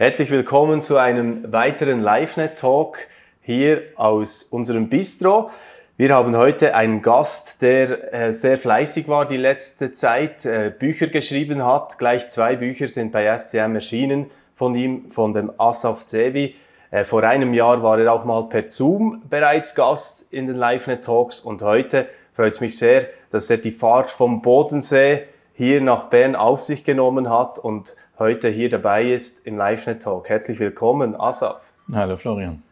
Herzlich willkommen zu einem weiteren LiveNet-Talk hier aus unserem Bistro. Wir haben heute einen Gast, der äh, sehr fleißig war die letzte Zeit, äh, Bücher geschrieben hat. Gleich zwei Bücher sind bei SCM erschienen von ihm, von dem Asaf Zevi. Äh, vor einem Jahr war er auch mal per Zoom bereits Gast in den LiveNet-Talks und heute freut es mich sehr, dass er die Fahrt vom Bodensee hier nach Bern auf sich genommen hat und heute hier dabei ist im LiveNet Talk. Herzlich willkommen, Asaf. Hallo Florian.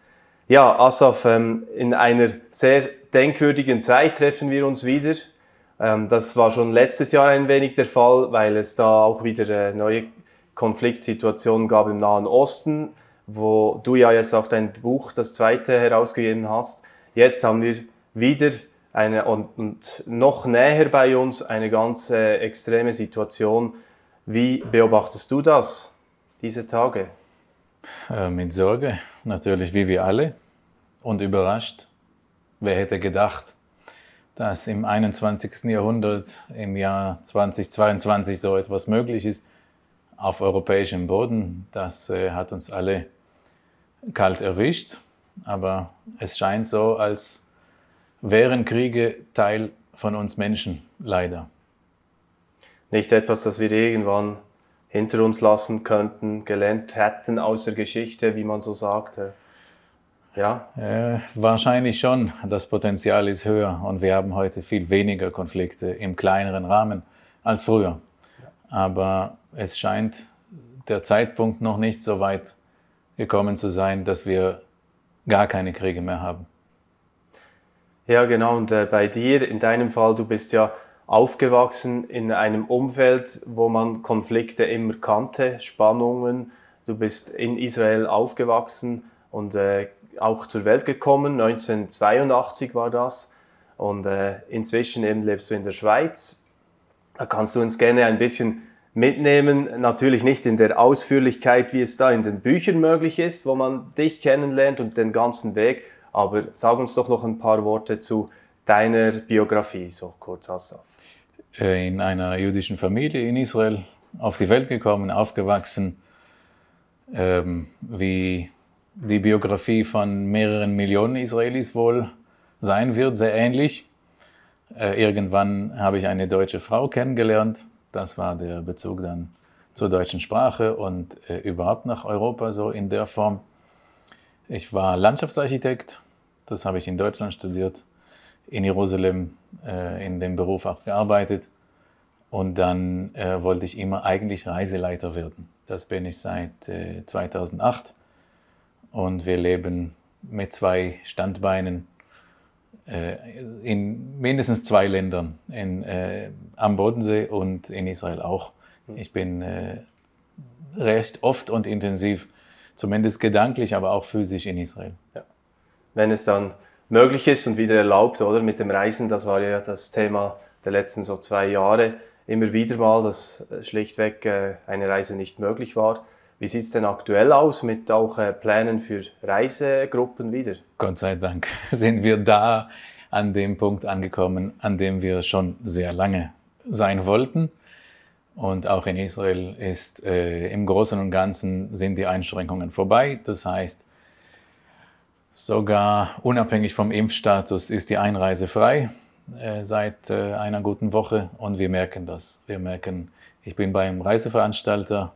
Ja, Asaf, ähm, in einer sehr denkwürdigen Zeit treffen wir uns wieder. Ähm, das war schon letztes Jahr ein wenig der Fall, weil es da auch wieder neue Konfliktsituationen gab im Nahen Osten, wo du ja jetzt auch dein Buch, das zweite, herausgegeben hast. Jetzt haben wir wieder eine und, und noch näher bei uns eine ganz äh, extreme Situation, wie beobachtest du das, diese Tage? Äh, mit Sorge, natürlich, wie wir alle. Und überrascht. Wer hätte gedacht, dass im 21. Jahrhundert, im Jahr 2022 so etwas möglich ist, auf europäischem Boden. Das äh, hat uns alle kalt erwischt. Aber es scheint so, als wären Kriege Teil von uns Menschen, leider nicht etwas, das wir irgendwann hinter uns lassen könnten, gelernt hätten aus der Geschichte, wie man so sagte. Ja? Äh, wahrscheinlich schon. Das Potenzial ist höher und wir haben heute viel weniger Konflikte im kleineren Rahmen als früher. Aber es scheint der Zeitpunkt noch nicht so weit gekommen zu sein, dass wir gar keine Kriege mehr haben. Ja, genau. Und äh, bei dir, in deinem Fall, du bist ja aufgewachsen in einem Umfeld, wo man Konflikte immer kannte, Spannungen. Du bist in Israel aufgewachsen und äh, auch zur Welt gekommen. 1982 war das. Und äh, inzwischen eben lebst du in der Schweiz. Da kannst du uns gerne ein bisschen mitnehmen. Natürlich nicht in der Ausführlichkeit, wie es da in den Büchern möglich ist, wo man dich kennenlernt und den ganzen Weg. Aber sag uns doch noch ein paar Worte zu deiner Biografie, so kurz Asaf. Äh, in einer jüdischen Familie in Israel auf die Welt gekommen, aufgewachsen, ähm, wie die Biografie von mehreren Millionen Israelis wohl sein wird, sehr ähnlich. Äh, irgendwann habe ich eine deutsche Frau kennengelernt. Das war der Bezug dann zur deutschen Sprache und äh, überhaupt nach Europa so in der Form. Ich war Landschaftsarchitekt, das habe ich in Deutschland studiert in Jerusalem äh, in dem Beruf auch gearbeitet. Und dann äh, wollte ich immer eigentlich Reiseleiter werden. Das bin ich seit äh, 2008. Und wir leben mit zwei Standbeinen äh, in mindestens zwei Ländern, in, äh, am Bodensee und in Israel auch. Ich bin äh, recht oft und intensiv, zumindest gedanklich, aber auch physisch in Israel. Ja. Wenn es dann möglich ist und wieder erlaubt, oder? Mit dem Reisen, das war ja das Thema der letzten so zwei Jahre. Immer wieder mal, dass schlichtweg äh, eine Reise nicht möglich war. Wie sieht es denn aktuell aus mit auch äh, Plänen für Reisegruppen wieder? Gott sei Dank sind wir da an dem Punkt angekommen, an dem wir schon sehr lange sein wollten. Und auch in Israel ist äh, im Großen und Ganzen sind die Einschränkungen vorbei. Das heißt, Sogar unabhängig vom Impfstatus ist die Einreise frei äh, seit äh, einer guten Woche und wir merken das. Wir merken, ich bin beim Reiseveranstalter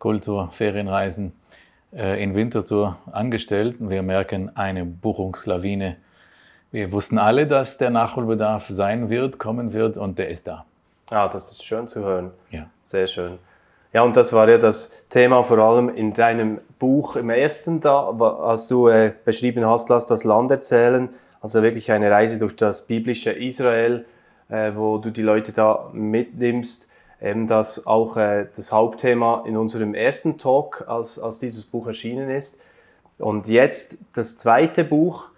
Kultur, Ferienreisen äh, in Winterthur angestellt und wir merken eine Buchungslawine. Wir wussten alle, dass der Nachholbedarf sein wird, kommen wird und der ist da. Ah, das ist schön zu hören. Ja. Sehr schön. Ja, und das war ja das Thema vor allem in deinem Buch im ersten, da, als du äh, beschrieben hast, lass das Land erzählen. Also wirklich eine Reise durch das biblische Israel, äh, wo du die Leute da mitnimmst. Eben das auch äh, das Hauptthema in unserem ersten Talk, als, als dieses Buch erschienen ist. Und jetzt das zweite Buch,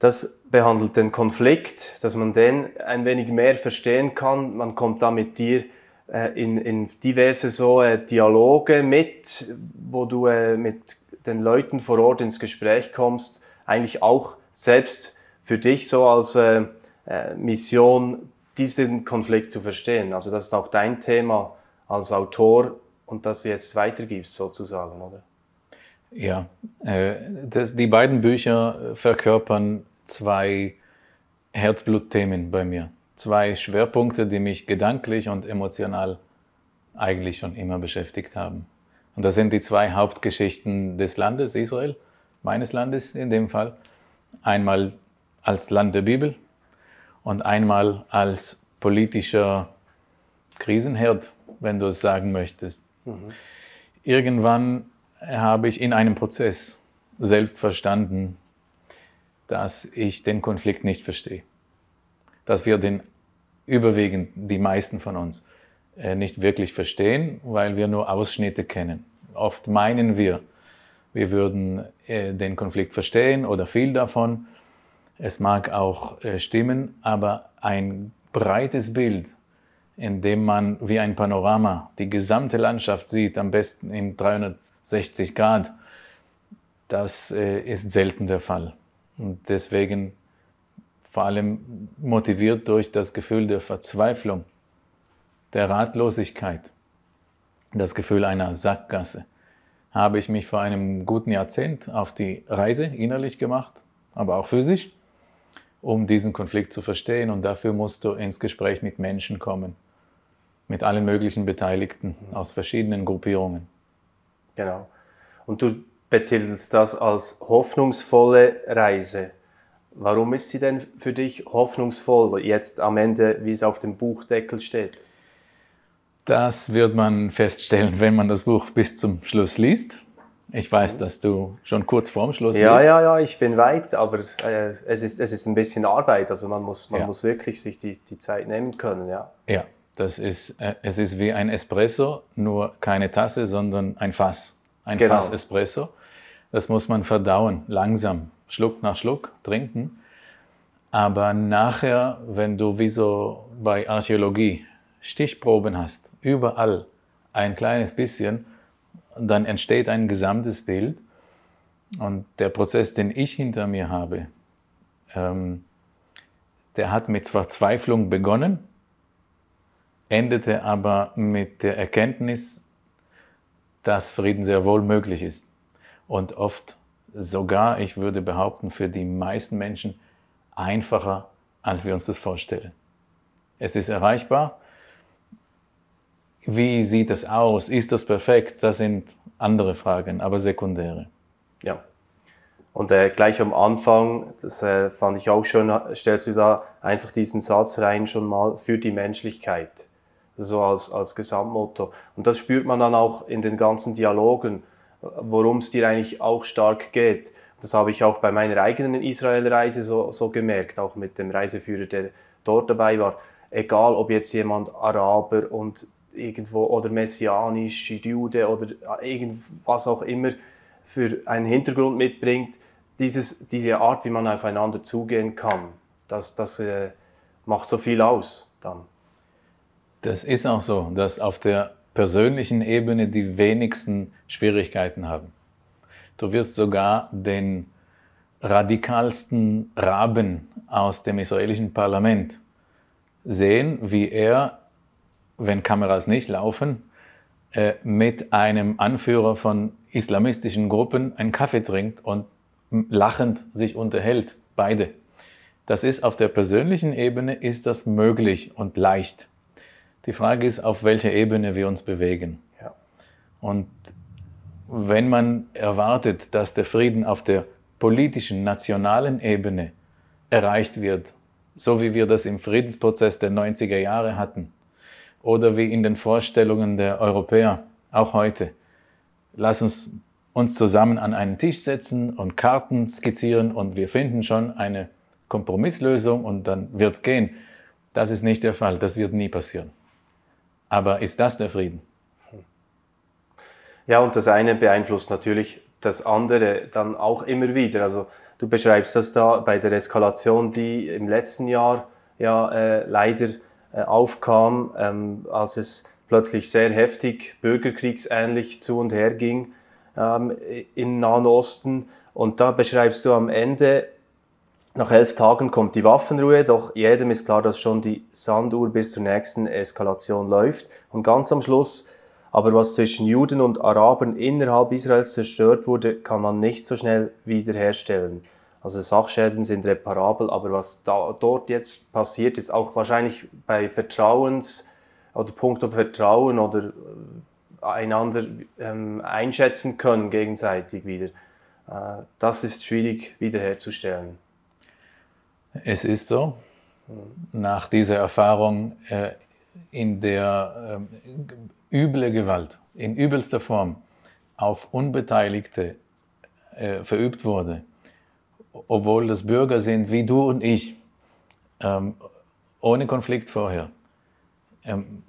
das behandelt den Konflikt, dass man den ein wenig mehr verstehen kann. Man kommt da mit dir in, in diverse so äh, Dialoge mit, wo du äh, mit den Leuten vor Ort ins Gespräch kommst, eigentlich auch selbst für dich so als äh, äh, Mission, diesen Konflikt zu verstehen. Also das ist auch dein Thema als Autor, und das du jetzt weitergibst, sozusagen, oder? Ja, äh, das, die beiden Bücher verkörpern zwei Herzblutthemen bei mir. Zwei Schwerpunkte, die mich gedanklich und emotional eigentlich schon immer beschäftigt haben. Und das sind die zwei Hauptgeschichten des Landes Israel, meines Landes in dem Fall. Einmal als Land der Bibel und einmal als politischer Krisenherd, wenn du es sagen möchtest. Mhm. Irgendwann habe ich in einem Prozess selbst verstanden, dass ich den Konflikt nicht verstehe. Dass wir den überwiegend, die meisten von uns, äh, nicht wirklich verstehen, weil wir nur Ausschnitte kennen. Oft meinen wir, wir würden äh, den Konflikt verstehen oder viel davon. Es mag auch äh, stimmen, aber ein breites Bild, in dem man wie ein Panorama die gesamte Landschaft sieht, am besten in 360 Grad, das ist selten der Fall. Und deswegen vor allem motiviert durch das Gefühl der Verzweiflung, der Ratlosigkeit, das Gefühl einer Sackgasse, habe ich mich vor einem guten Jahrzehnt auf die Reise innerlich gemacht, aber auch physisch, um diesen Konflikt zu verstehen. Und dafür musst du ins Gespräch mit Menschen kommen, mit allen möglichen Beteiligten aus verschiedenen Gruppierungen. Genau. Und du betitelst das als hoffnungsvolle Reise. Warum ist sie denn für dich hoffnungsvoll, jetzt am Ende, wie es auf dem Buchdeckel steht? Das wird man feststellen, wenn man das Buch bis zum Schluss liest. Ich weiß, dass du schon kurz vorm Schluss ja, bist. Ja, ja, ich bin weit, aber äh, es, ist, es ist ein bisschen Arbeit. Also man muss, man ja. muss wirklich sich die, die Zeit nehmen können, ja. Ja, das ist, äh, es ist wie ein Espresso, nur keine Tasse, sondern ein Fass. Ein genau. Fass Espresso. Das muss man verdauen, langsam, Schluck nach Schluck trinken. Aber nachher, wenn du wie so bei Archäologie Stichproben hast, überall ein kleines bisschen, dann entsteht ein gesamtes Bild. Und der Prozess, den ich hinter mir habe, ähm, der hat mit Verzweiflung begonnen, endete aber mit der Erkenntnis, dass Frieden sehr wohl möglich ist und oft sogar, ich würde behaupten, für die meisten Menschen einfacher, als wir uns das vorstellen. Es ist erreichbar. Wie sieht es aus? Ist das perfekt? Das sind andere Fragen, aber sekundäre. Ja. Und äh, gleich am Anfang, das äh, fand ich auch schön, stellst du da einfach diesen Satz rein schon mal für die Menschlichkeit, so als, als Gesamtmotto. Und das spürt man dann auch in den ganzen Dialogen worum es dir eigentlich auch stark geht. Das habe ich auch bei meiner eigenen Israel-Reise so, so gemerkt, auch mit dem Reiseführer, der dort dabei war. Egal, ob jetzt jemand Araber und irgendwo oder messianisch, Jude oder irgendwas auch immer für einen Hintergrund mitbringt, dieses, diese Art, wie man aufeinander zugehen kann, das, das äh, macht so viel aus dann. Das ist auch so, dass auf der persönlichen Ebene die wenigsten Schwierigkeiten haben. Du wirst sogar den radikalsten Raben aus dem israelischen Parlament sehen, wie er, wenn Kameras nicht laufen, äh, mit einem Anführer von islamistischen Gruppen einen Kaffee trinkt und lachend sich unterhält, beide. Das ist auf der persönlichen Ebene ist das möglich und leicht. Die Frage ist, auf welcher Ebene wir uns bewegen. Ja. Und wenn man erwartet, dass der Frieden auf der politischen, nationalen Ebene erreicht wird, so wie wir das im Friedensprozess der 90er Jahre hatten, oder wie in den Vorstellungen der Europäer, auch heute, lass uns uns zusammen an einen Tisch setzen und Karten skizzieren und wir finden schon eine Kompromisslösung und dann wird es gehen. Das ist nicht der Fall, das wird nie passieren. Aber ist das der Frieden? Ja, und das eine beeinflusst natürlich das andere dann auch immer wieder. Also du beschreibst das da bei der Eskalation, die im letzten Jahr ja äh, leider äh, aufkam, ähm, als es plötzlich sehr heftig bürgerkriegsähnlich zu und her ging ähm, im Nahen Osten. Und da beschreibst du am Ende nach elf Tagen kommt die Waffenruhe, doch jedem ist klar, dass schon die Sanduhr bis zur nächsten Eskalation läuft. Und ganz am Schluss Aber was zwischen Juden und Arabern innerhalb Israels zerstört wurde, kann man nicht so schnell wiederherstellen. Also Sachschäden sind reparabel, aber was da, dort jetzt passiert, ist auch wahrscheinlich bei Vertrauens oder Punkto Vertrauen oder äh, einander ähm, einschätzen können gegenseitig wieder. Äh, das ist schwierig wiederherzustellen. Es ist so. Nach dieser Erfahrung äh, in der äh, üble Gewalt, in übelster Form auf Unbeteiligte äh, verübt wurde, obwohl das Bürger sind wie du und ich, ähm, ohne Konflikt vorher. Ähm,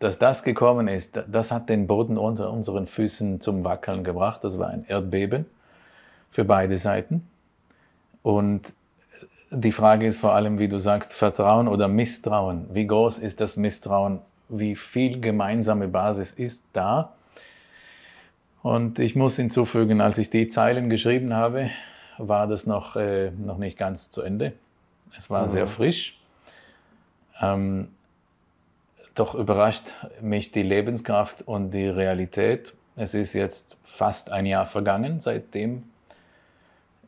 dass das gekommen ist, das hat den Boden unter unseren Füßen zum Wackeln gebracht. Das war ein Erdbeben für beide Seiten. Und die Frage ist vor allem, wie du sagst, Vertrauen oder Misstrauen. Wie groß ist das Misstrauen? Wie viel gemeinsame Basis ist da? Und ich muss hinzufügen, als ich die Zeilen geschrieben habe, war das noch, äh, noch nicht ganz zu Ende. Es war mhm. sehr frisch. Ähm, doch überrascht mich die Lebenskraft und die Realität. Es ist jetzt fast ein Jahr vergangen seitdem.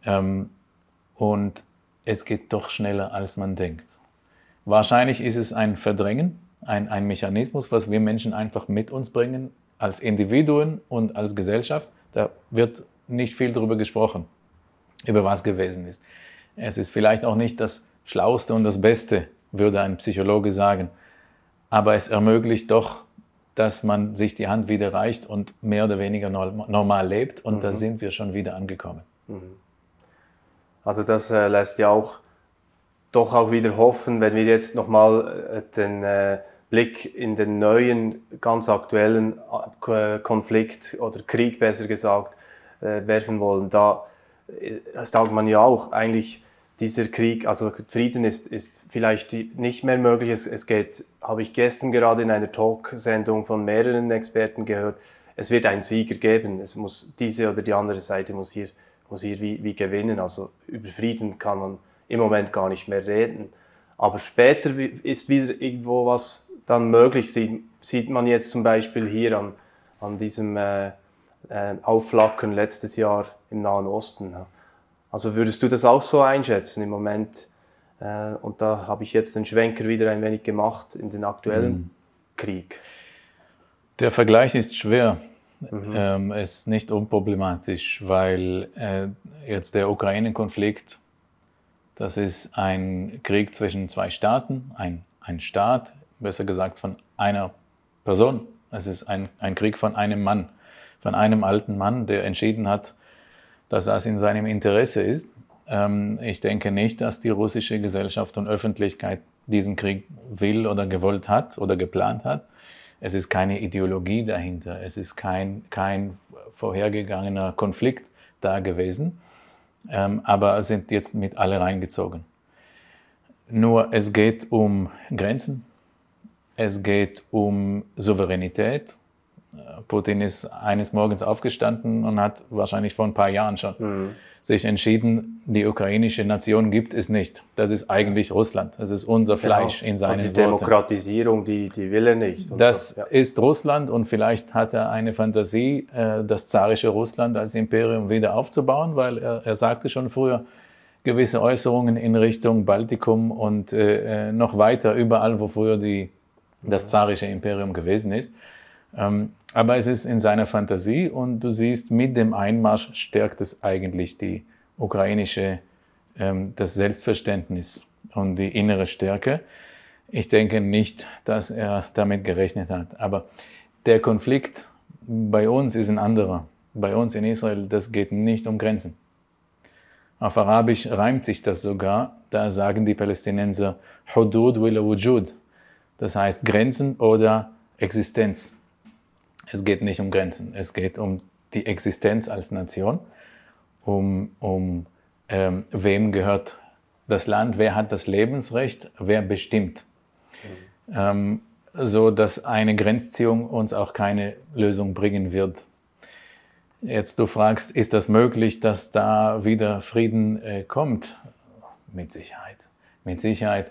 Ähm, und es geht doch schneller, als man denkt. Wahrscheinlich ist es ein Verdrängen, ein, ein Mechanismus, was wir Menschen einfach mit uns bringen, als Individuen und als Gesellschaft. Da wird nicht viel darüber gesprochen, über was gewesen ist. Es ist vielleicht auch nicht das Schlauste und das Beste, würde ein Psychologe sagen, aber es ermöglicht doch, dass man sich die Hand wieder reicht und mehr oder weniger normal lebt und mhm. da sind wir schon wieder angekommen. Mhm. Also das äh, lässt ja auch doch auch wieder hoffen, wenn wir jetzt nochmal äh, den äh, Blick in den neuen, ganz aktuellen äh, Konflikt oder Krieg besser gesagt äh, werfen wollen. Da äh, sagt man ja auch eigentlich, dieser Krieg, also Frieden ist, ist vielleicht nicht mehr möglich. Es, es geht, habe ich gestern gerade in einer Talksendung von mehreren Experten gehört, es wird einen Sieger geben. Es muss diese oder die andere Seite muss hier muss hier wie, wie gewinnen. Also über Frieden kann man im Moment gar nicht mehr reden. Aber später ist wieder irgendwo was dann möglich. Sieht, sieht man jetzt zum Beispiel hier an, an diesem äh, äh, Aufflackern letztes Jahr im Nahen Osten. Also würdest du das auch so einschätzen im Moment? Äh, und da habe ich jetzt den Schwenker wieder ein wenig gemacht in den aktuellen mhm. Krieg. Der Vergleich ist schwer. Mhm. Ähm, ist nicht unproblematisch, weil äh, jetzt der Ukraine-Konflikt, das ist ein Krieg zwischen zwei Staaten, ein, ein Staat, besser gesagt von einer Person. Es ist ein, ein Krieg von einem Mann, von einem alten Mann, der entschieden hat, dass das in seinem Interesse ist. Ähm, ich denke nicht, dass die russische Gesellschaft und Öffentlichkeit diesen Krieg will oder gewollt hat oder geplant hat. Es ist keine Ideologie dahinter. Es ist kein, kein vorhergegangener Konflikt da gewesen. Ähm, aber sind jetzt mit alle reingezogen. Nur es geht um Grenzen, es geht um Souveränität. Putin ist eines Morgens aufgestanden und hat wahrscheinlich vor ein paar Jahren schon mhm sich entschieden, die ukrainische Nation gibt es nicht. Das ist eigentlich Russland. Das ist unser genau. Fleisch genau. in seinen und die Worten. Demokratisierung, die, die will er nicht. Das so. ja. ist Russland und vielleicht hat er eine Fantasie, äh, das zarische Russland als Imperium wieder aufzubauen, weil er, er sagte schon früher, gewisse Äußerungen in Richtung Baltikum und äh, äh noch weiter überall, wo früher die, das zarische Imperium gewesen ist. Ähm, aber es ist in seiner Fantasie und du siehst, mit dem Einmarsch stärkt es eigentlich die ukrainische, ähm, das Selbstverständnis und die innere Stärke. Ich denke nicht, dass er damit gerechnet hat. Aber der Konflikt bei uns ist ein anderer. Bei uns in Israel, das geht nicht um Grenzen. Auf Arabisch reimt sich das sogar. Da sagen die Palästinenser Hudud wila wujud. Das heißt Grenzen oder Existenz. Es geht nicht um Grenzen, es geht um die Existenz als Nation, um, um ähm, wem gehört das Land, wer hat das Lebensrecht, wer bestimmt. Mhm. Ähm, so dass eine Grenzziehung uns auch keine Lösung bringen wird. Jetzt du fragst, ist das möglich, dass da wieder Frieden äh, kommt? Mit Sicherheit. Mit Sicherheit.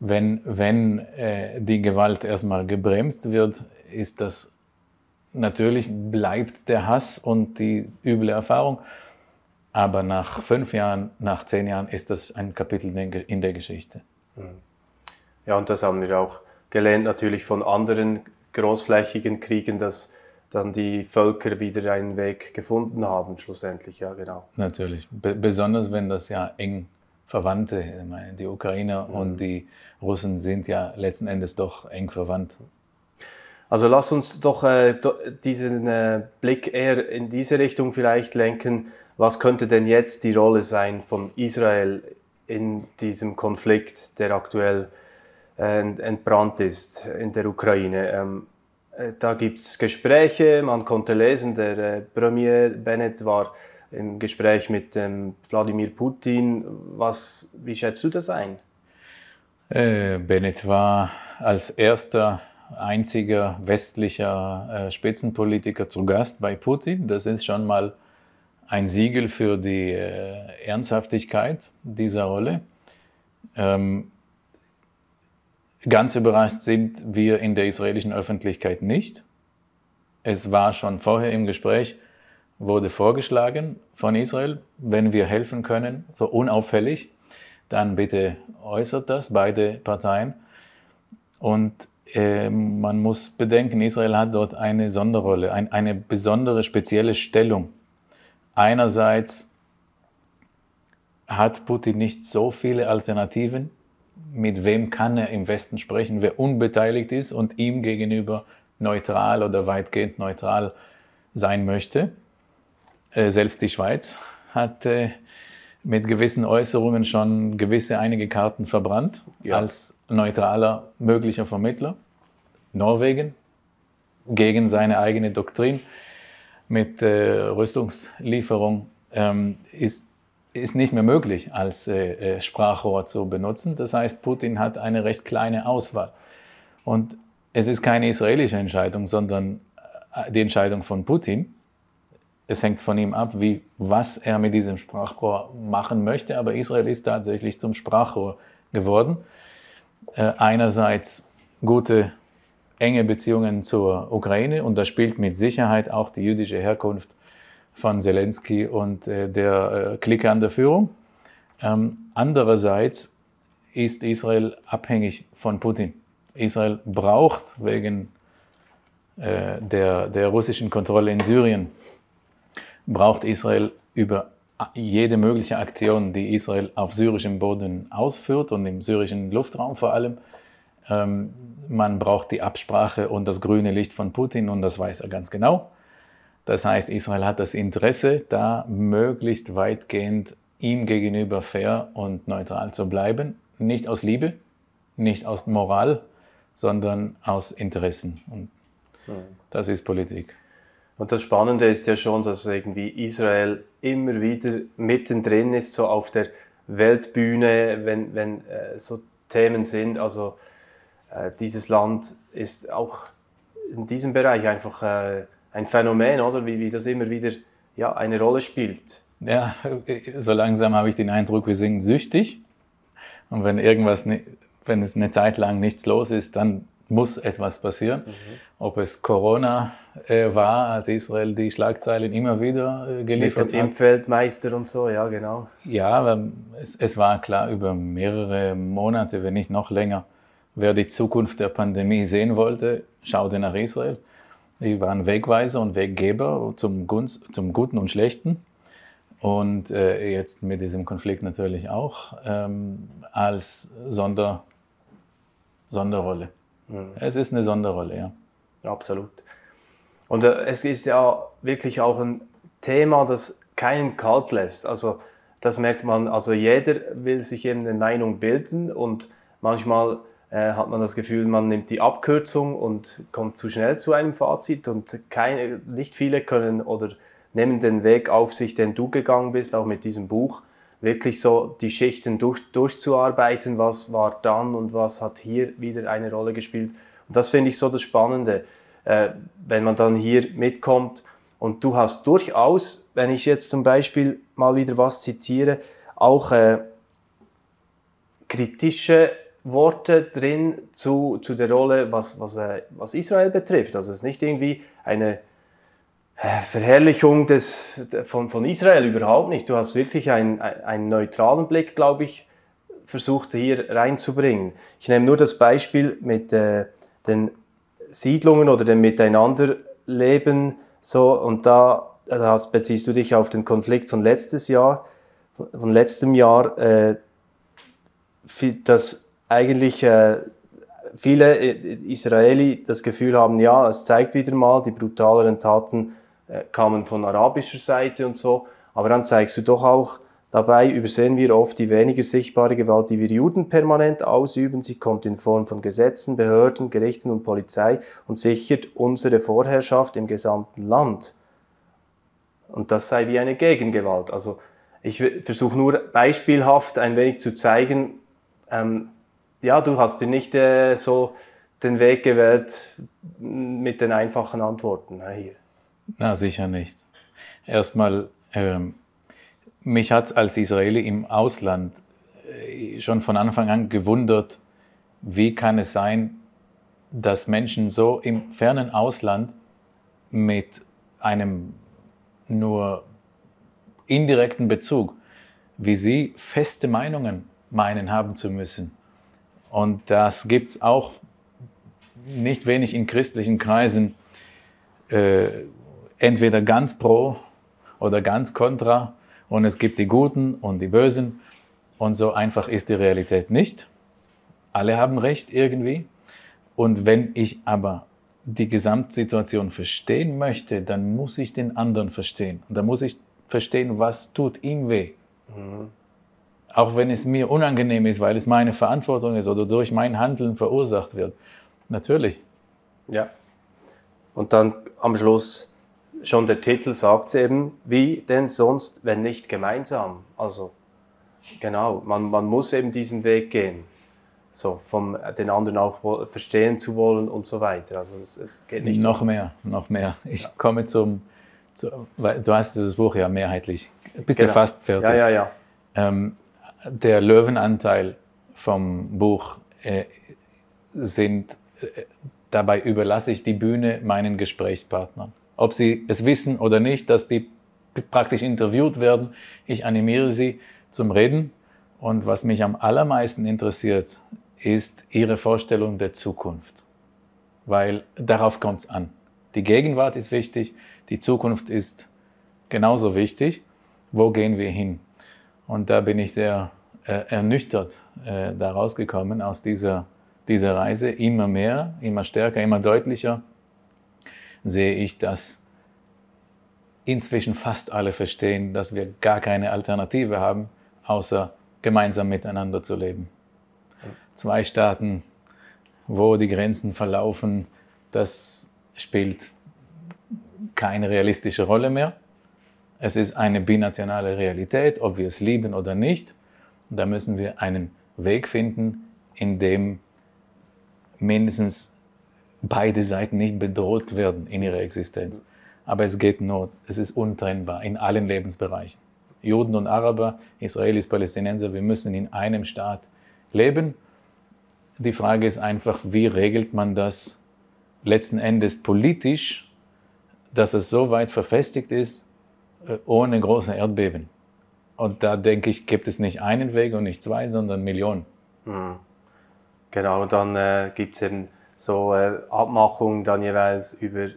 Wenn, wenn äh, die Gewalt erstmal gebremst wird, ist das natürlich bleibt der Hass und die üble Erfahrung, aber nach fünf Jahren, nach zehn Jahren ist das ein Kapitel in der Geschichte. Mhm. Ja, und das haben wir auch gelernt natürlich von anderen großflächigen Kriegen, dass dann die Völker wieder einen Weg gefunden haben, schlussendlich, ja, genau. Natürlich, B besonders wenn das ja eng Verwandte, meine, die Ukrainer mhm. und die Russen sind ja letzten Endes doch eng verwandt. Also lass uns doch äh, diesen äh, Blick eher in diese Richtung vielleicht lenken. Was könnte denn jetzt die Rolle sein von Israel in diesem Konflikt, der aktuell äh, entbrannt ist in der Ukraine? Ähm, äh, da gibt es Gespräche, man konnte lesen, der äh, Premier Bennett war im Gespräch mit ähm, Wladimir Putin. Was, wie schätzt du das ein? Äh, Bennett war als erster einziger westlicher äh, Spitzenpolitiker zu Gast bei Putin. Das ist schon mal ein Siegel für die äh, Ernsthaftigkeit dieser Rolle. Ähm, Ganz überrascht sind wir in der israelischen Öffentlichkeit nicht. Es war schon vorher im Gespräch, wurde vorgeschlagen von Israel, wenn wir helfen können, so unauffällig, dann bitte äußert das, beide Parteien. Und äh, man muss bedenken, Israel hat dort eine Sonderrolle, ein, eine besondere, spezielle Stellung. Einerseits hat Putin nicht so viele Alternativen mit wem kann er im Westen sprechen, wer unbeteiligt ist und ihm gegenüber neutral oder weitgehend neutral sein möchte. Äh, selbst die Schweiz hat äh, mit gewissen Äußerungen schon gewisse einige Karten verbrannt ja. als neutraler möglicher Vermittler. Norwegen gegen seine eigene Doktrin mit äh, Rüstungslieferung ähm, ist ist nicht mehr möglich, als äh, äh, Sprachrohr zu benutzen. Das heißt, Putin hat eine recht kleine Auswahl. Und es ist keine israelische Entscheidung, sondern äh, die Entscheidung von Putin. Es hängt von ihm ab, wie, was er mit diesem Sprachrohr machen möchte. Aber Israel ist tatsächlich zum Sprachrohr geworden. Äh, einerseits gute, enge Beziehungen zur Ukraine und da spielt mit Sicherheit auch die jüdische Herkunft von Zelensky und äh, der äh, Clique an der Führung. Ähm, andererseits ist Israel abhängig von Putin. Israel braucht wegen äh, der, der russischen Kontrolle in Syrien, braucht Israel über jede mögliche Aktion, die Israel auf syrischem Boden ausführt und im syrischen Luftraum vor allem, ähm, man braucht die Absprache und das grüne Licht von Putin und das weiß er ganz genau. Das heißt, Israel hat das Interesse, da möglichst weitgehend ihm gegenüber fair und neutral zu bleiben. Nicht aus Liebe, nicht aus Moral, sondern aus Interessen. Und das ist Politik. Und das Spannende ist ja schon, dass irgendwie Israel immer wieder mittendrin ist, so auf der Weltbühne, wenn, wenn äh, so Themen sind. Also äh, dieses Land ist auch in diesem Bereich einfach äh, ein Phänomen, oder? Wie, wie das immer wieder ja, eine Rolle spielt. Ja, so langsam habe ich den Eindruck, wir sind süchtig. Und wenn irgendwas, wenn es eine Zeit lang nichts los ist, dann muss etwas passieren. Mhm. Ob es Corona äh, war, als Israel die Schlagzeilen immer wieder äh, geliefert Mit dem hat. Impfweltmeister und so, ja, genau. Ja, es, es war klar über mehrere Monate, wenn nicht noch länger, wer die Zukunft der Pandemie sehen wollte, schaute nach Israel. Die waren Wegweiser und Weggeber zum, Gunst, zum Guten und Schlechten. Und äh, jetzt mit diesem Konflikt natürlich auch ähm, als Sonder, Sonderrolle. Mhm. Es ist eine Sonderrolle, ja. Absolut. Und äh, es ist ja wirklich auch ein Thema, das keinen kalt lässt. Also das merkt man, also jeder will sich eben eine Meinung bilden und manchmal äh, hat man das Gefühl, man nimmt die Abkürzung und kommt zu schnell zu einem Fazit und keine, nicht viele können oder nehmen den Weg auf sich, den du gegangen bist, auch mit diesem Buch, wirklich so die Schichten durch, durchzuarbeiten, was war dann und was hat hier wieder eine Rolle gespielt. Und das finde ich so das Spannende, äh, wenn man dann hier mitkommt und du hast durchaus, wenn ich jetzt zum Beispiel mal wieder was zitiere, auch äh, kritische Worte drin zu, zu der Rolle, was, was, äh, was Israel betrifft. Also es ist nicht irgendwie eine Verherrlichung des, von, von Israel, überhaupt nicht. Du hast wirklich einen, einen neutralen Blick, glaube ich, versucht hier reinzubringen. Ich nehme nur das Beispiel mit äh, den Siedlungen oder dem Miteinanderleben so und da, da beziehst du dich auf den Konflikt von letztes Jahr, von letztem Jahr, äh, dass eigentlich äh, viele Israeli das Gefühl haben, ja, es zeigt wieder mal, die brutaleren Taten äh, kamen von arabischer Seite und so, aber dann zeigst du doch auch, Dabei übersehen wir oft die weniger sichtbare Gewalt, die wir Juden permanent ausüben. Sie kommt in Form von Gesetzen, Behörden, Gerichten und Polizei und sichert unsere Vorherrschaft im gesamten Land. Und das sei wie eine Gegengewalt. Also ich versuche nur beispielhaft ein wenig zu zeigen, ähm, ja, du hast dir nicht äh, so den Weg gewählt mit den einfachen Antworten hier. Na, sicher nicht. Erstmal ähm, mich hat es als Israeli im Ausland äh, schon von Anfang an gewundert, wie kann es sein, dass Menschen so im fernen Ausland mit einem nur indirekten Bezug, wie sie feste Meinungen meinen haben zu müssen. Und das gibt es auch nicht wenig in christlichen Kreisen, äh, entweder ganz pro oder ganz kontra und es gibt die Guten und die Bösen. Und so einfach ist die Realität nicht. Alle haben recht irgendwie. Und wenn ich aber die Gesamtsituation verstehen möchte, dann muss ich den anderen verstehen. Und dann muss ich verstehen, was tut ihm weh. Mhm. Auch wenn es mir unangenehm ist, weil es meine Verantwortung ist oder durch mein Handeln verursacht wird. Natürlich. Ja. Und dann am Schluss schon der Titel sagt es eben, wie denn sonst, wenn nicht gemeinsam. Also genau, man, man muss eben diesen Weg gehen, so vom den anderen auch verstehen zu wollen und so weiter. Also es, es geht nicht. Noch mehr, noch mehr. Ich ja. komme zum, zu, du hast dieses Buch ja mehrheitlich, bist genau. ja fast fertig. Ja, ja, ja. Ähm, der Löwenanteil vom Buch äh, sind, äh, dabei überlasse ich die Bühne meinen Gesprächspartnern ob sie es wissen oder nicht, dass die praktisch interviewt werden. Ich animiere sie zum Reden. Und was mich am allermeisten interessiert, ist ihre Vorstellung der Zukunft. Weil darauf kommt es an. Die Gegenwart ist wichtig, die Zukunft ist genauso wichtig. Wo gehen wir hin? Und da bin ich sehr äh, ernüchtert äh, da rausgekommen aus dieser, dieser Reise. Immer mehr, immer stärker, immer deutlicher sehe ich, dass inzwischen fast alle verstehen, dass wir gar keine Alternative haben, außer gemeinsam miteinander zu leben. Zwei Staaten, wo die Grenzen verlaufen, das spielt keine realistische Rolle mehr. Es ist eine binationale Realität, ob wir es lieben oder nicht. da müssen wir einen Weg finden, in dem mindestens beide Seiten nicht bedroht werden in ihrer Existenz. Aber es geht nur, es ist untrennbar in allen Lebensbereichen. Juden und Araber, Israelis, Palästinenser, wir müssen in einem Staat leben. Die Frage ist einfach, wie regelt man das letzten Endes politisch, dass es so weit verfestigt ist, äh, ohne große Erdbeben. Und da denke ich, gibt es nicht einen Weg und nicht zwei, sondern Millionen. Hm. Genau, dann äh, gibt es eben so äh, Abmachungen dann jeweils über,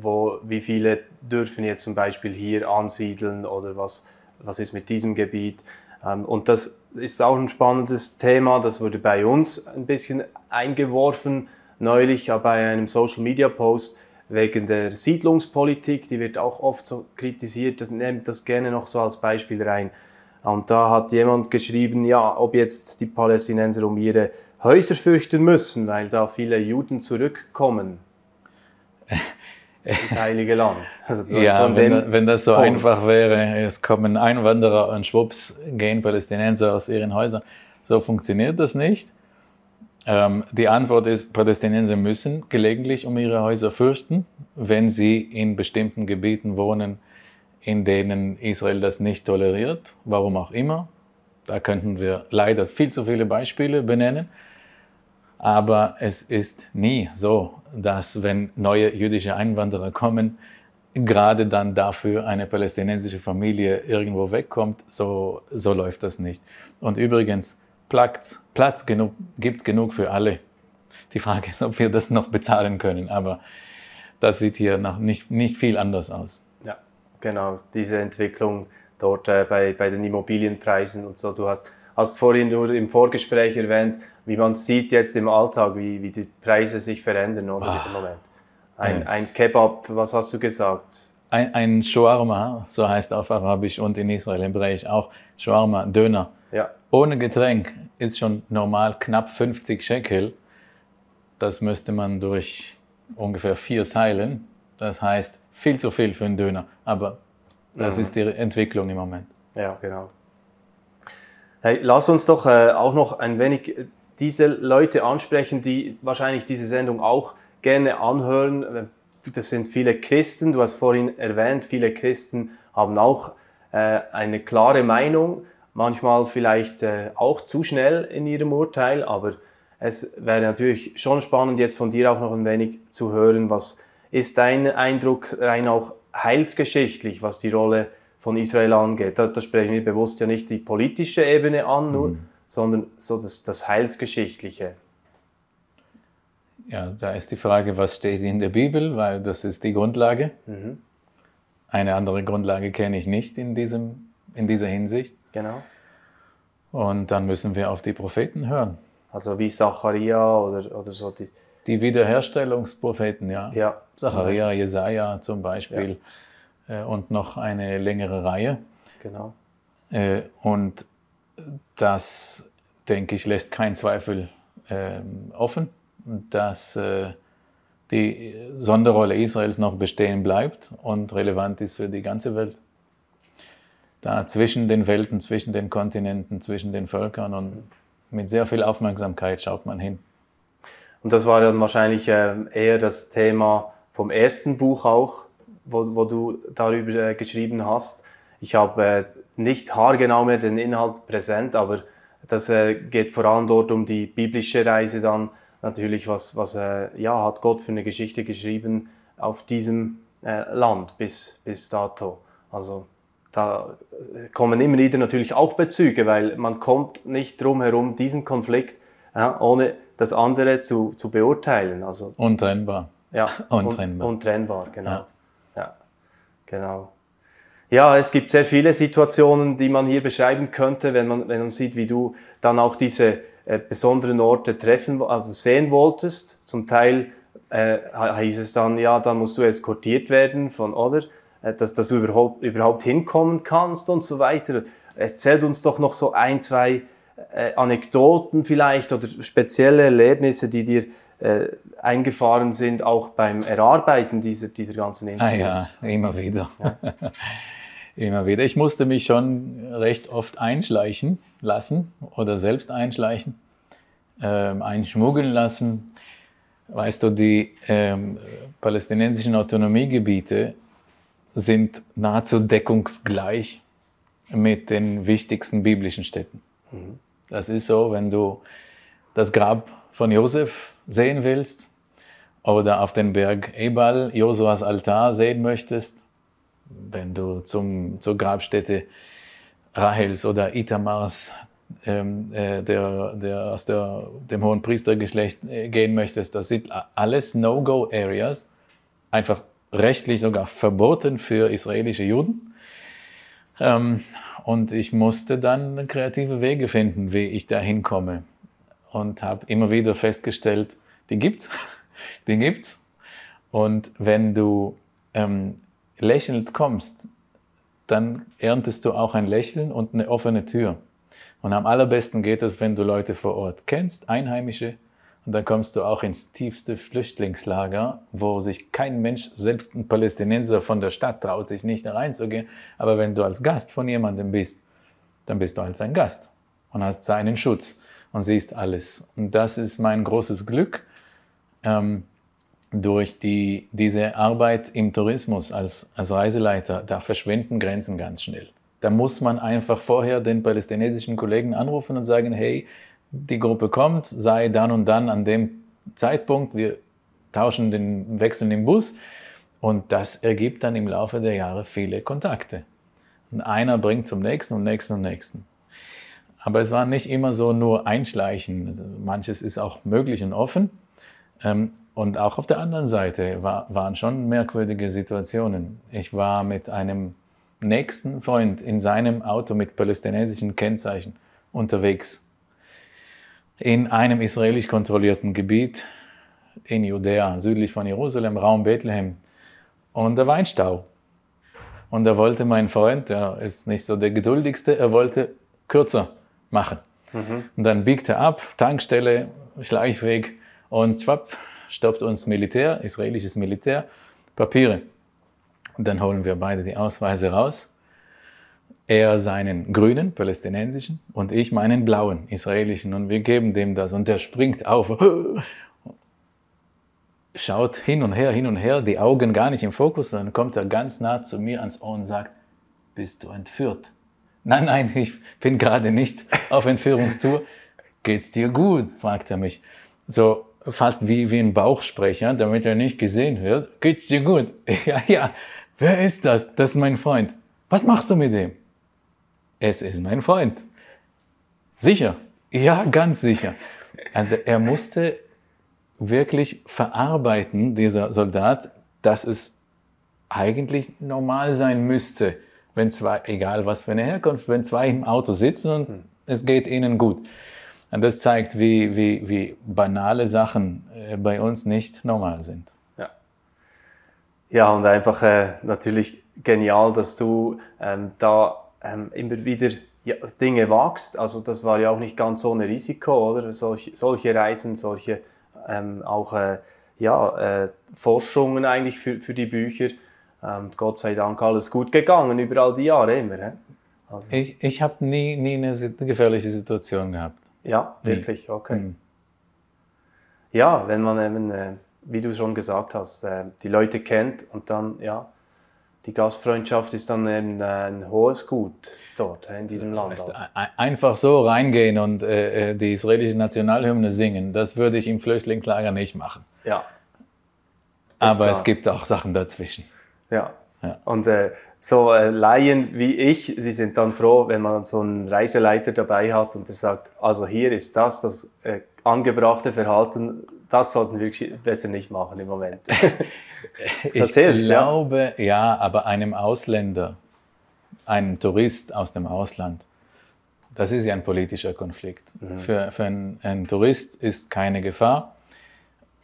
wo, wie viele dürfen jetzt zum Beispiel hier ansiedeln oder was, was ist mit diesem Gebiet. Ähm, und das ist auch ein spannendes Thema, das wurde bei uns ein bisschen eingeworfen, neulich bei einem Social Media Post wegen der Siedlungspolitik, die wird auch oft so kritisiert, das nehmt das gerne noch so als Beispiel rein. Und da hat jemand geschrieben, ja, ob jetzt die Palästinenser um ihre Häuser fürchten müssen, weil da viele Juden zurückkommen ins Heilige Land. Also ja, wenn, wenn, das so Ton. einfach wäre, es kommen Einwanderer und schwupps gehen Palästinenser aus ihren Häusern. So funktioniert das nicht. Ähm, die Antwort ist, Palästinenser müssen gelegentlich um ihre Häuser fürchten, wenn sie in bestimmten Gebieten wohnen, in denen Israel das nicht toleriert, warum auch immer. Da könnten wir leider viel zu viele Beispiele benennen. Aber es ist nie so, dass wenn neue jüdische Einwanderer kommen, gerade dann dafür eine palästinensische Familie irgendwo wegkommt. So, so läuft das nicht. Und übrigens, Platz, Platz genug, gibt es genug für alle. Die Frage ist, ob wir das noch bezahlen können. Aber das sieht hier noch nicht, nicht viel anders aus. Genau. Diese Entwicklung dort äh, bei, bei den Immobilienpreisen und so. Du hast, hast vorhin nur im Vorgespräch erwähnt, wie man sieht jetzt im Alltag, wie, wie die Preise sich verändern oder ah, im Moment. Ein, yes. ein Kebab, was hast du gesagt? Ein, ein Shawarma, so heißt auf Arabisch und in Israel Hebräisch auch Shawarma, Döner. Ja. Ohne Getränk ist schon normal knapp 50 Shekel. Das müsste man durch ungefähr vier teilen. Das heißt viel zu viel für einen Döner. Aber das mhm. ist die Entwicklung im Moment. Ja, genau. Hey, lass uns doch äh, auch noch ein wenig äh, diese Leute ansprechen, die wahrscheinlich diese Sendung auch gerne anhören. Äh, das sind viele Christen, du hast vorhin erwähnt, viele Christen haben auch äh, eine klare Meinung, manchmal vielleicht äh, auch zu schnell in ihrem Urteil, aber es wäre natürlich schon spannend, jetzt von dir auch noch ein wenig zu hören, was ist dein Eindruck rein auch heilsgeschichtlich, was die Rolle von Israel angeht. Da, da sprechen wir bewusst ja nicht die politische Ebene an, nur, mhm. sondern so das, das Heilsgeschichtliche. Ja, da ist die Frage, was steht in der Bibel, weil das ist die Grundlage. Mhm. Eine andere Grundlage kenne ich nicht in, diesem, in dieser Hinsicht. Genau. Und dann müssen wir auf die Propheten hören. Also wie Zacharia oder, oder so die. Die Wiederherstellungspropheten, ja. ja Zacharia, Jesaja zum Beispiel. Ja. Äh, und noch eine längere Reihe. Genau. Äh, und das, denke ich, lässt keinen Zweifel ähm, offen dass äh, die Sonderrolle Israels noch bestehen bleibt und relevant ist für die ganze Welt. Da zwischen den Welten, zwischen den Kontinenten, zwischen den Völkern und mit sehr viel Aufmerksamkeit schaut man hin. Und das war dann wahrscheinlich ähm, eher das Thema vom ersten Buch auch, wo, wo du darüber äh, geschrieben hast. Ich habe äh, nicht haargenau mehr den Inhalt präsent, aber das geht vor allem dort um die biblische Reise dann natürlich, was, was äh, ja, hat Gott für eine Geschichte geschrieben auf diesem äh, Land bis, bis dato. Also da kommen immer wieder natürlich auch Bezüge, weil man kommt nicht drum herum, diesen Konflikt ja, ohne das andere zu, zu beurteilen. Also, untrennbar. Ja, untrennbar. Un, untrennbar, genau. Ja. ja. genau. Ja, es gibt sehr viele Situationen, die man hier beschreiben könnte, wenn man, wenn man sieht, wie du dann auch diese äh, besonderen Orte treffen, also sehen wolltest. Zum Teil äh, hieß es dann, ja, dann musst du eskortiert werden von, oder? Äh, dass, dass du überhaupt, überhaupt hinkommen kannst und so weiter. Erzählt uns doch noch so ein, zwei äh, Anekdoten vielleicht oder spezielle Erlebnisse, die dir äh, eingefahren sind, auch beim Erarbeiten dieser, dieser ganzen Interviews. Ah ja, immer wieder. Ja. immer wieder. Ich musste mich schon recht oft einschleichen lassen oder selbst einschleichen, ähm, einschmuggeln lassen. Weißt du, die ähm, palästinensischen Autonomiegebiete sind nahezu deckungsgleich mit den wichtigsten biblischen Städten. Mhm. Das ist so, wenn du das Grab von Josef sehen willst oder auf den Berg Ebal Josuas Altar sehen möchtest, wenn du zum, zur Grabstätte Rahels oder Itamars, ähm, äh, der, der aus der, dem hohen Priestergeschlecht äh, gehen möchtest, das sind alles No-Go-Areas, einfach rechtlich sogar verboten für israelische Juden. Ähm, und ich musste dann kreative Wege finden, wie ich da hinkomme. Und habe immer wieder festgestellt, die gibt's, die gibt's. Und wenn du ähm, lächelnd kommst, dann erntest du auch ein Lächeln und eine offene Tür. Und am allerbesten geht es, wenn du Leute vor Ort kennst, Einheimische, und dann kommst du auch ins tiefste Flüchtlingslager, wo sich kein Mensch, selbst ein Palästinenser von der Stadt, traut sich nicht reinzugehen. Aber wenn du als Gast von jemandem bist, dann bist du als ein Gast und hast seinen Schutz und siehst alles. Und das ist mein großes Glück. Ähm, durch die, diese Arbeit im Tourismus als, als Reiseleiter, da verschwinden Grenzen ganz schnell. Da muss man einfach vorher den palästinensischen Kollegen anrufen und sagen, hey, die Gruppe kommt, sei dann und dann an dem Zeitpunkt, wir tauschen den, wechseln den Bus und das ergibt dann im Laufe der Jahre viele Kontakte. Und einer bringt zum nächsten und nächsten und nächsten. Aber es war nicht immer so nur Einschleichen. Manches ist auch möglich und offen. Ähm, und auch auf der anderen Seite war, waren schon merkwürdige Situationen. Ich war mit einem nächsten Freund in seinem Auto mit palästinensischen Kennzeichen unterwegs. In einem israelisch kontrollierten Gebiet in Judäa, südlich von Jerusalem, Raum Bethlehem. Und da war ein Stau. Und da wollte mein Freund, der ist nicht so der geduldigste, er wollte kürzer machen. Mhm. Und dann biegt er ab, Tankstelle, Schleichweg und schwapp, stoppt uns Militär, israelisches Militär, Papiere. Und dann holen wir beide die Ausweise raus. Er seinen grünen, palästinensischen und ich meinen blauen, israelischen. Und wir geben dem das und der springt auf, schaut hin und her, hin und her, die Augen gar nicht im Fokus. Dann kommt er ganz nah zu mir ans Ohr und sagt, bist du entführt? Nein, nein, ich bin gerade nicht auf Entführungstour. Geht's dir gut? fragt er mich. So fast wie, wie ein Bauchsprecher, damit er nicht gesehen wird. Geht's dir gut? Ja, ja. Wer ist das? Das ist mein Freund. Was machst du mit dem? Es ist mein Freund. Sicher? Ja, ganz sicher. Also er musste wirklich verarbeiten, dieser Soldat, dass es eigentlich normal sein müsste, wenn zwei, egal was für eine Herkunft, wenn zwei im Auto sitzen und hm. es geht ihnen gut. Und das zeigt, wie, wie, wie banale Sachen äh, bei uns nicht normal sind. Ja, und einfach äh, natürlich genial, dass du ähm, da ähm, immer wieder ja, Dinge wagst. Also das war ja auch nicht ganz ohne Risiko, oder? Solch, solche Reisen, solche ähm, auch äh, ja, äh, Forschungen eigentlich für, für die Bücher. Ähm, Gott sei Dank alles gut gegangen über all die Jahre immer. Also. Ich, ich habe nie, nie eine gefährliche Situation gehabt. Ja, wirklich, okay. Mhm. Ja, wenn man eben, äh, wie du schon gesagt hast, äh, die Leute kennt und dann, ja, die Gastfreundschaft ist dann ein, ein hohes Gut dort in diesem Land. Einfach so reingehen und äh, äh, die israelische Nationalhymne singen, das würde ich im Flüchtlingslager nicht machen. Ja. Aber es gibt auch Sachen dazwischen. Ja. ja. Und äh, so äh, Laien wie ich, die sind dann froh, wenn man so einen Reiseleiter dabei hat und der sagt, also hier ist das, das äh, angebrachte Verhalten, das sollten wir besser nicht machen im Moment. ich hilft, glaube, ja. ja, aber einem Ausländer, einem Tourist aus dem Ausland, das ist ja ein politischer Konflikt. Mhm. Für, für einen, einen Tourist ist keine Gefahr.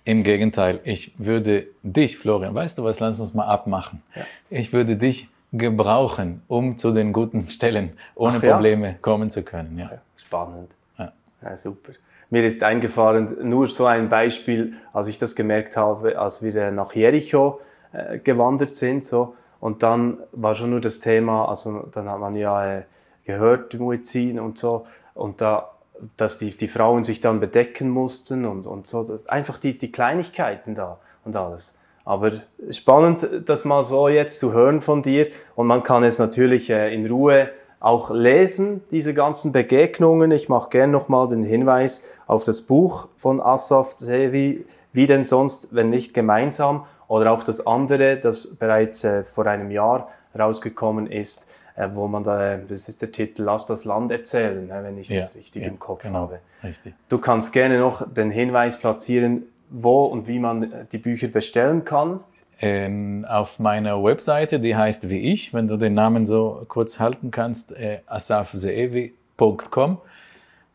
Im Gegenteil, ich würde dich, Florian, weißt du was, lass uns mal abmachen. Ja. Ich würde dich gebrauchen, um zu den guten Stellen ohne Ach, Probleme ja? kommen zu können. Ja. Spannend. Ja. super. Mir ist eingefahren, nur so ein Beispiel, als ich das gemerkt habe, als wir nach Jericho äh, gewandert sind, so, und dann war schon nur das Thema, also dann hat man ja äh, gehört, Muezzin und so, und da, dass die, die Frauen sich dann bedecken mussten und, und so, einfach die, die Kleinigkeiten da und alles. Aber spannend, das mal so jetzt zu hören von dir. Und man kann es natürlich äh, in Ruhe auch lesen, diese ganzen Begegnungen. Ich mache gerne nochmal den Hinweis auf das Buch von Asaf Sevi, wie denn sonst, wenn nicht gemeinsam, oder auch das andere, das bereits äh, vor einem Jahr rausgekommen ist, äh, wo man da, das ist der Titel, Lass das Land erzählen, wenn ich das richtig ja, im Kopf genau, habe. Richtig. Du kannst gerne noch den Hinweis platzieren, wo und wie man die Bücher bestellen kann ähm, auf meiner Webseite, die heißt wie ich, wenn du den Namen so kurz halten kannst, äh, asafzeevi.com,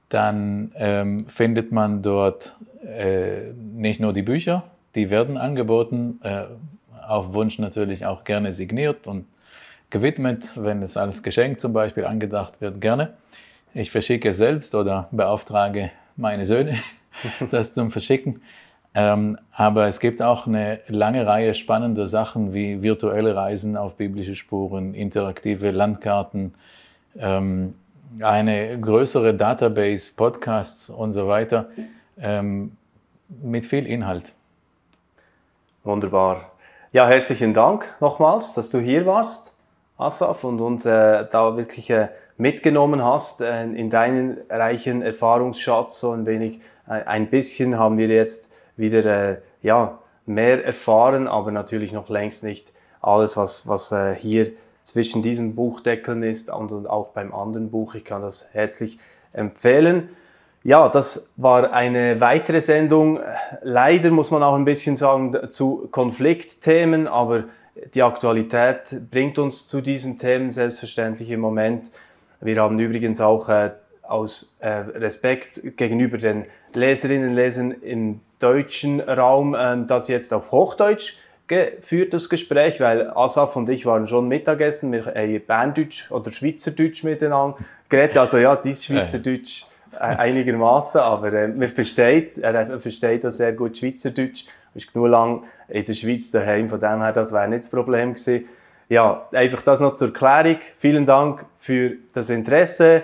dann ähm, findet man dort äh, nicht nur die Bücher, die werden angeboten, äh, auf Wunsch natürlich auch gerne signiert und gewidmet, wenn es als Geschenk zum Beispiel angedacht wird, gerne. Ich verschicke selbst oder beauftrage meine Söhne, das zum Verschicken. Ähm, aber es gibt auch eine lange Reihe spannender Sachen wie virtuelle Reisen auf biblische Spuren, interaktive Landkarten, ähm, eine größere Database, Podcasts und so weiter ähm, mit viel Inhalt. Wunderbar. Ja, herzlichen Dank nochmals, dass du hier warst, Asaf, und uns äh, da wirklich äh, mitgenommen hast äh, in deinen reichen Erfahrungsschatz. So ein wenig, äh, ein bisschen haben wir jetzt wieder äh, ja, mehr erfahren, aber natürlich noch längst nicht alles, was, was äh, hier zwischen diesen Buchdeckeln ist und, und auch beim anderen Buch. Ich kann das herzlich empfehlen. Ja, das war eine weitere Sendung. Leider muss man auch ein bisschen sagen zu Konfliktthemen, aber die Aktualität bringt uns zu diesen Themen selbstverständlich im Moment. Wir haben übrigens auch äh, aus äh, Respekt gegenüber den Leserinnen und Lesern im deutschen Raum äh, das jetzt auf Hochdeutsch geführt, das Gespräch, weil Asaf und ich waren schon Mittagessen, wir haben Berndeutsch oder Schweizerdeutsch miteinander geredet. Also ja, dieses Schweizerdeutsch äh, einigermaßen, aber äh, man versteht, er versteht auch sehr gut Schweizerdeutsch. Er ist genug lang in der Schweiz daheim, von dem her, das wäre nicht das Problem gewesen. Ja, einfach das noch zur Klärung. Vielen Dank für das Interesse